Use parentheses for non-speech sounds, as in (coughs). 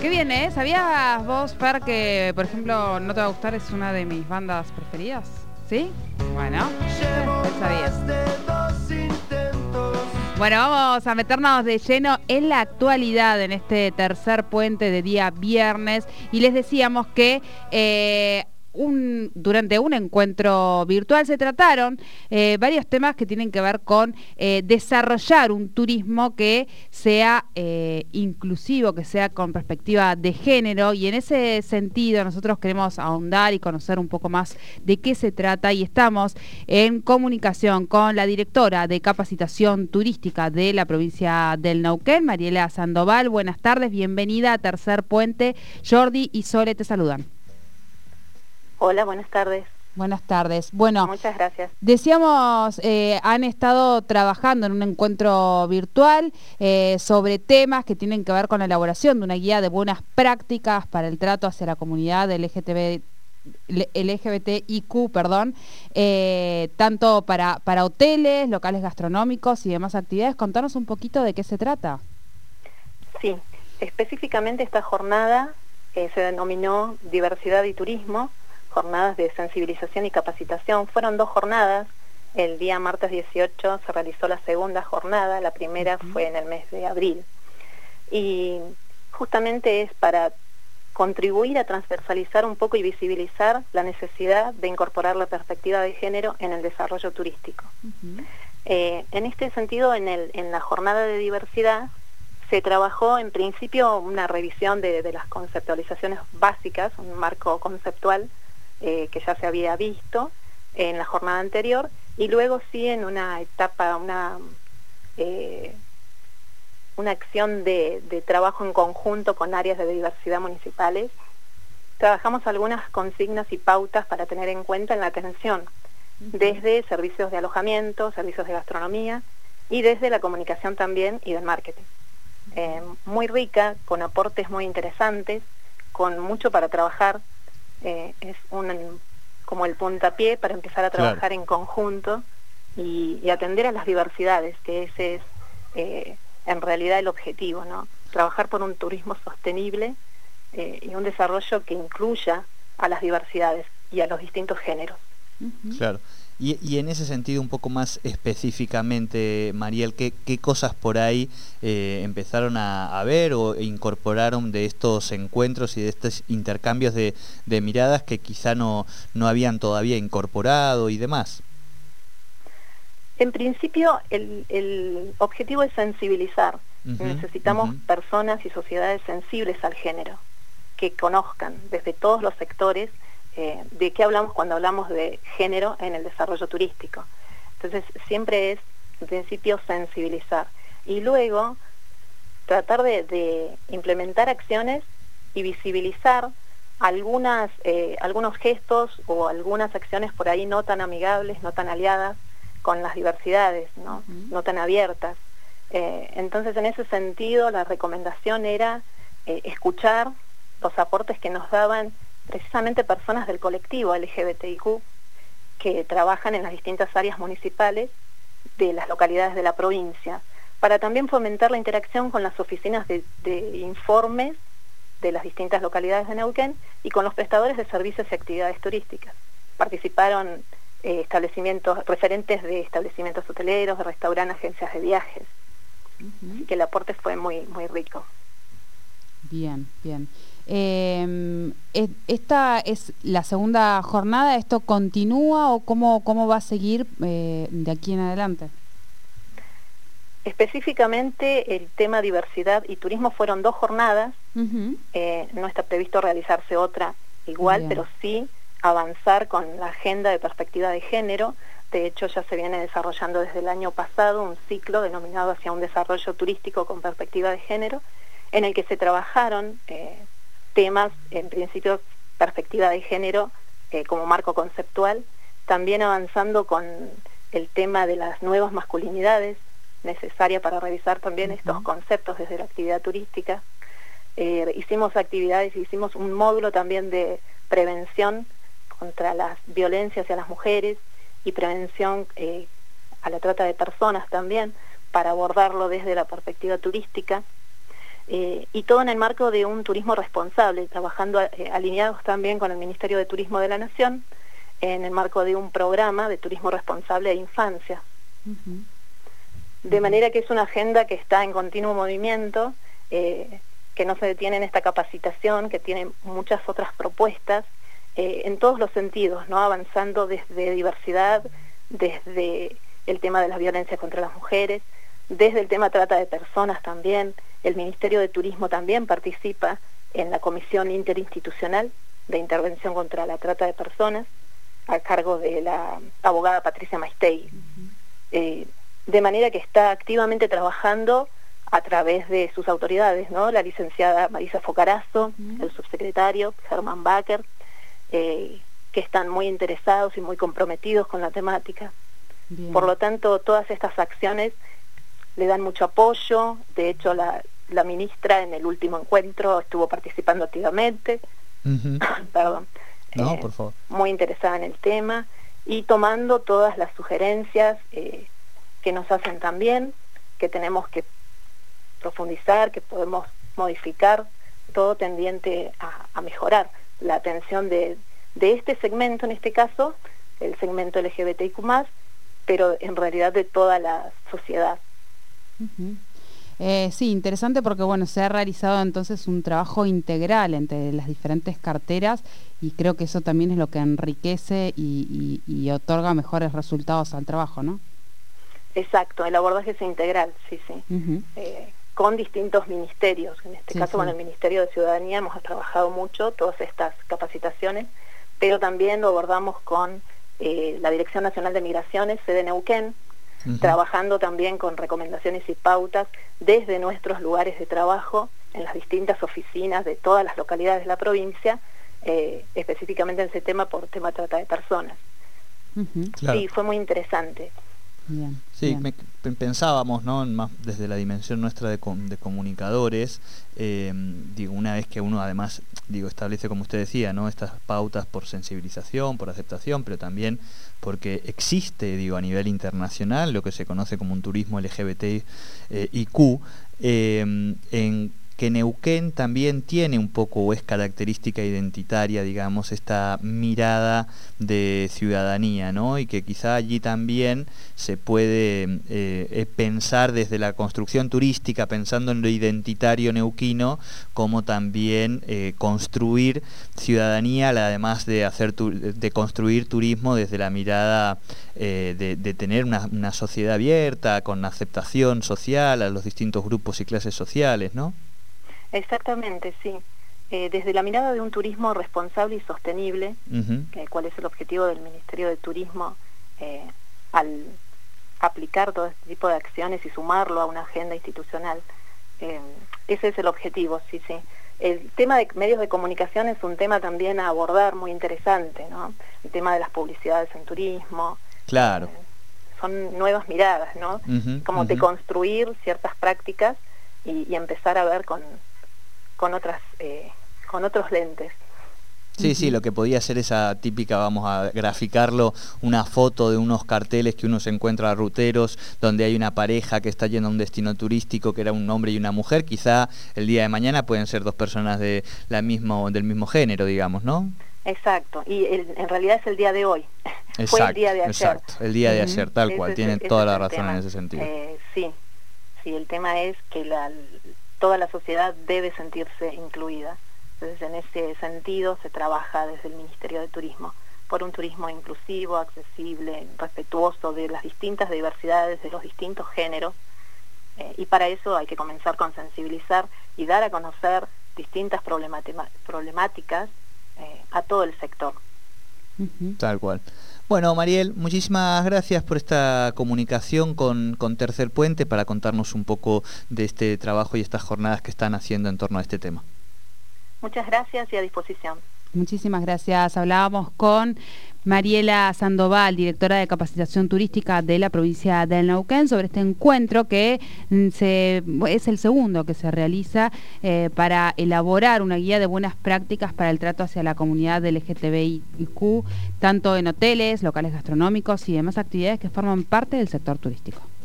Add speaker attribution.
Speaker 1: Qué bien, ¿eh? ¿Sabías vos, Fer, que, por ejemplo, No Te Va a Gustar es una de mis bandas preferidas? ¿Sí? Bueno, sabías. Bueno, vamos a meternos de lleno en la actualidad en este tercer puente de día viernes y les decíamos que eh, durante un encuentro virtual se trataron eh, varios temas que tienen que ver con eh, desarrollar un turismo que sea eh, inclusivo, que sea con perspectiva de género y en ese sentido nosotros queremos ahondar y conocer un poco más de qué se trata y estamos en comunicación con la directora de capacitación turística de la provincia del Neuquén, Mariela Sandoval. Buenas tardes, bienvenida a Tercer Puente. Jordi y Sole te saludan.
Speaker 2: Hola, buenas tardes.
Speaker 1: Buenas tardes. Bueno,
Speaker 2: muchas gracias.
Speaker 1: Decíamos, eh, han estado trabajando en un encuentro virtual eh, sobre temas que tienen que ver con la elaboración de una guía de buenas prácticas para el trato hacia la comunidad LGTB, LGBTIQ, perdón, eh, tanto para, para hoteles, locales gastronómicos y demás actividades. Contanos un poquito de qué se trata.
Speaker 2: Sí, específicamente esta jornada se denominó Diversidad y Turismo jornadas de sensibilización y capacitación. Fueron dos jornadas. El día martes 18 se realizó la segunda jornada, la primera fue en el mes de abril. Y justamente es para contribuir a transversalizar un poco y visibilizar la necesidad de incorporar la perspectiva de género en el desarrollo turístico. Eh, en este sentido, en, el, en la jornada de diversidad se trabajó en principio una revisión de, de las conceptualizaciones básicas, un marco conceptual eh, que ya se había visto en la jornada anterior, y luego sí en una etapa, una, eh, una acción de, trabajo en conjunto con áreas de diversidad municipales, trabajamos algunas consignas y pautas para tener en cuenta en la atención, desde servicios de alojamiento, servicios de gastronomía y desde la comunicación también y del marketing. Eh, muy rica, con aportes muy interesantes, con mucho para trabajar eh, es un, como el puntapié para empezar a trabajar en conjunto y, atender a las diversidades, que ese es eh, en realidad el objetivo, ¿no? Trabajar por un turismo sostenible eh, y un desarrollo que incluya a las diversidades y a los distintos géneros.
Speaker 3: Claro. Y, en ese sentido, un poco más específicamente, Mariel, ¿qué, cosas por ahí eh, empezaron a, ver o incorporaron de estos encuentros y de estos intercambios de, miradas que quizá no, no habían todavía incorporado y demás?
Speaker 2: En principio, el, objetivo es sensibilizar. Necesitamos personas y sociedades sensibles al género, que conozcan desde todos los sectores eh, de qué hablamos cuando hablamos de género en el desarrollo turístico. Entonces, siempre es, en principio, sensibilizar. Y luego, tratar de, implementar acciones y visibilizar algunas, eh, algunos gestos o algunas acciones por ahí no tan amigables, no tan aliadas con las diversidades, no, no tan abiertas. Eh, entonces, en ese sentido, la recomendación era escuchar los aportes que nos daban precisamente personas del colectivo LGBTIQ que trabajan en las distintas áreas municipales de las localidades de la provincia, para también fomentar la interacción con las oficinas de, informes de las distintas localidades de Neuquén y con los prestadores de servicios y actividades turísticas. Participaron eh, establecimientos, referentes de establecimientos hoteleros, de restaurantes, agencias de viajes. Así que el aporte fue muy, muy rico.
Speaker 1: Bien, bien. Eh, ¿Esta es la segunda jornada? ¿Esto continúa o cómo, cómo va a seguir eh, de aquí en adelante?
Speaker 2: Específicamente el tema diversidad y turismo fueron dos jornadas. Eh, no está previsto realizarse otra igual, pero sí avanzar con la agenda de perspectiva de género. De hecho, ya se viene desarrollando desde el año pasado un ciclo denominado hacia un desarrollo turístico con perspectiva de género, en el que se trabajaron eh, temas, en principio, perspectiva de género eh, como marco conceptual, también avanzando con el tema de las nuevas masculinidades, necesaria para revisar también estos conceptos desde la actividad turística. Eh, hicimos actividades, hicimos un módulo también de prevención contra las violencias hacia las mujeres y prevención eh, a la trata de personas también, para abordarlo desde la perspectiva turística. Eh, y todo en el marco de un turismo responsable, trabajando eh, alineados también con el Ministerio de Turismo de la Nación, en el marco de un programa de turismo responsable de infancia. De manera que es una agenda que está en continuo movimiento, eh, que no se detiene en esta capacitación, que tiene muchas otras propuestas, en todos los sentidos, ¿no? avanzando desde diversidad, desde el tema de la violencia contra las mujeres, desde el tema trata de personas también, el Ministerio de Turismo también participa en la Comisión Interinstitucional de Intervención contra la Trata de Personas, a cargo de la abogada Patricia Maistei. Eh, de manera que está activamente trabajando a través de sus autoridades, ¿no? La licenciada Marisa Focarazo, el subsecretario Germán Baker, eh, que están muy interesados y muy comprometidos con la temática. Por lo tanto, todas estas acciones le dan mucho apoyo, de hecho la, ministra en el último encuentro estuvo participando activamente, (coughs) perdón,
Speaker 3: no, por favor.
Speaker 2: muy interesada en el tema y tomando todas las sugerencias eh, que nos hacen también, que tenemos que profundizar, que podemos modificar, todo tendiente a, mejorar la atención de, de este segmento, en este caso, el segmento LGBTIQ+, pero en realidad de toda la sociedad.
Speaker 1: Eh, sí, interesante porque bueno, se ha realizado entonces un trabajo integral entre las diferentes carteras y creo que eso también es lo que enriquece y, otorga mejores resultados al trabajo, ¿no?
Speaker 2: Exacto, el abordaje es integral, sí, sí. Eh, con distintos ministerios. En este caso, con el Ministerio de Ciudadanía hemos trabajado mucho todas estas capacitaciones, pero también lo abordamos con eh, la Dirección Nacional de Migraciones, sede Neuquén, trabajando también con recomendaciones y pautas desde nuestros lugares de trabajo en las distintas oficinas de todas las localidades de la provincia, eh, específicamente en ese tema por tema trata de personas. Sí, fue muy interesante.
Speaker 3: Sí, pensábamos, ¿no? Más desde la dimensión nuestra de, comunicadores, eh, digo, una vez que uno además, digo, establece, como usted decía, ¿no? Estas pautas por sensibilización, por aceptación, pero también porque existe, digo, a nivel internacional lo que se conoce como un turismo LGBTIQ, eh, eh, en que Neuquén también tiene un poco o es característica identitaria, digamos, esta mirada de ciudadanía, ¿no? Y que quizá allí también se puede eh, eh, pensar desde la construcción turística, pensando en lo identitario neuquino, como también eh, construir ciudadanía, además de hacer de construir turismo desde la mirada de, tener una, una sociedad abierta, con aceptación social a los distintos grupos y clases sociales, ¿no?
Speaker 2: Exactamente, sí. Eh, desde la mirada de un turismo responsable y sostenible, cuál es el objetivo del Ministerio de Turismo eh, al aplicar todo este tipo de acciones y sumarlo a una agenda institucional. Eh, ese es el objetivo, sí, sí. El tema de medios de comunicación es un tema también a abordar muy interesante, ¿no? El tema de las publicidades en turismo.
Speaker 3: Claro.
Speaker 2: son nuevas miradas, ¿no? Como de construir ciertas prácticas y empezar a ver con, con otras eh, con otros lentes.
Speaker 3: Sí, sí, lo que podía ser esa típica, vamos a graficarlo, una foto de unos carteles que uno se encuentra a ruteros, donde hay una pareja que está yendo a un destino turístico, que era un hombre y una mujer, quizá el día de mañana pueden ser dos personas de la mismo, del mismo género, digamos, ¿no?
Speaker 2: Exacto, y en realidad es el día de hoy.
Speaker 3: Exacto, (laughs) Fue el día de ayer. Exacto, el día de ayer, tal cual, tienen toda la razón en ese sentido.
Speaker 2: Eh, sí, sí, el tema es que la, toda la sociedad debe sentirse incluida. Entonces, en ese sentido se trabaja desde el Ministerio de Turismo por un turismo inclusivo, accesible, respetuoso de las distintas diversidades, de los distintos géneros. Eh, y para eso hay que comenzar con sensibilizar y dar a conocer distintas problemáticas eh, a todo el sector.
Speaker 3: Tal cual. Bueno, Mariel, muchísimas gracias por esta comunicación con, Tercer Puente para contarnos un poco de este trabajo y estas jornadas que están haciendo en torno a este tema.
Speaker 2: Muchas gracias y a disposición.
Speaker 1: Muchísimas gracias. Hablábamos con Mariela Sandoval, directora de capacitación turística de la provincia de Neuquén, sobre este encuentro que mm, es el segundo que se realiza eh, para elaborar una guía de buenas prácticas para el trato hacia la comunidad LGTBIQ, tanto en hoteles, locales gastronómicos y demás actividades que forman parte del sector turístico.